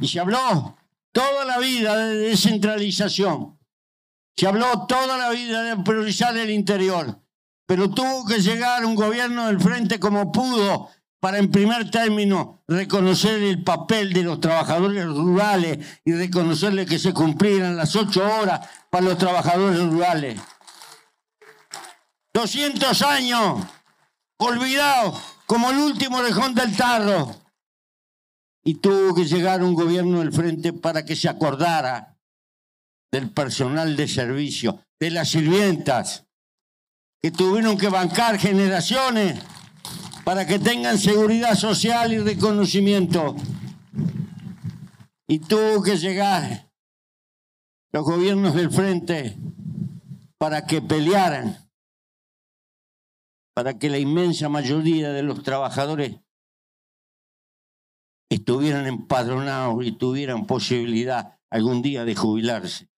Y se habló toda la vida de descentralización. Se habló toda la vida de priorizar el interior. Pero tuvo que llegar un gobierno del frente como pudo para en primer término reconocer el papel de los trabajadores rurales y reconocerle que se cumplieran las ocho horas para los trabajadores rurales. 200 años olvidados como el último rejón del tarro. Y tuvo que llegar un gobierno del frente para que se acordara del personal de servicio, de las sirvientas, que tuvieron que bancar generaciones para que tengan seguridad social y reconocimiento. Y tuvo que llegar los gobiernos del frente para que pelearan, para que la inmensa mayoría de los trabajadores estuvieran empadronados y tuvieran posibilidad algún día de jubilarse.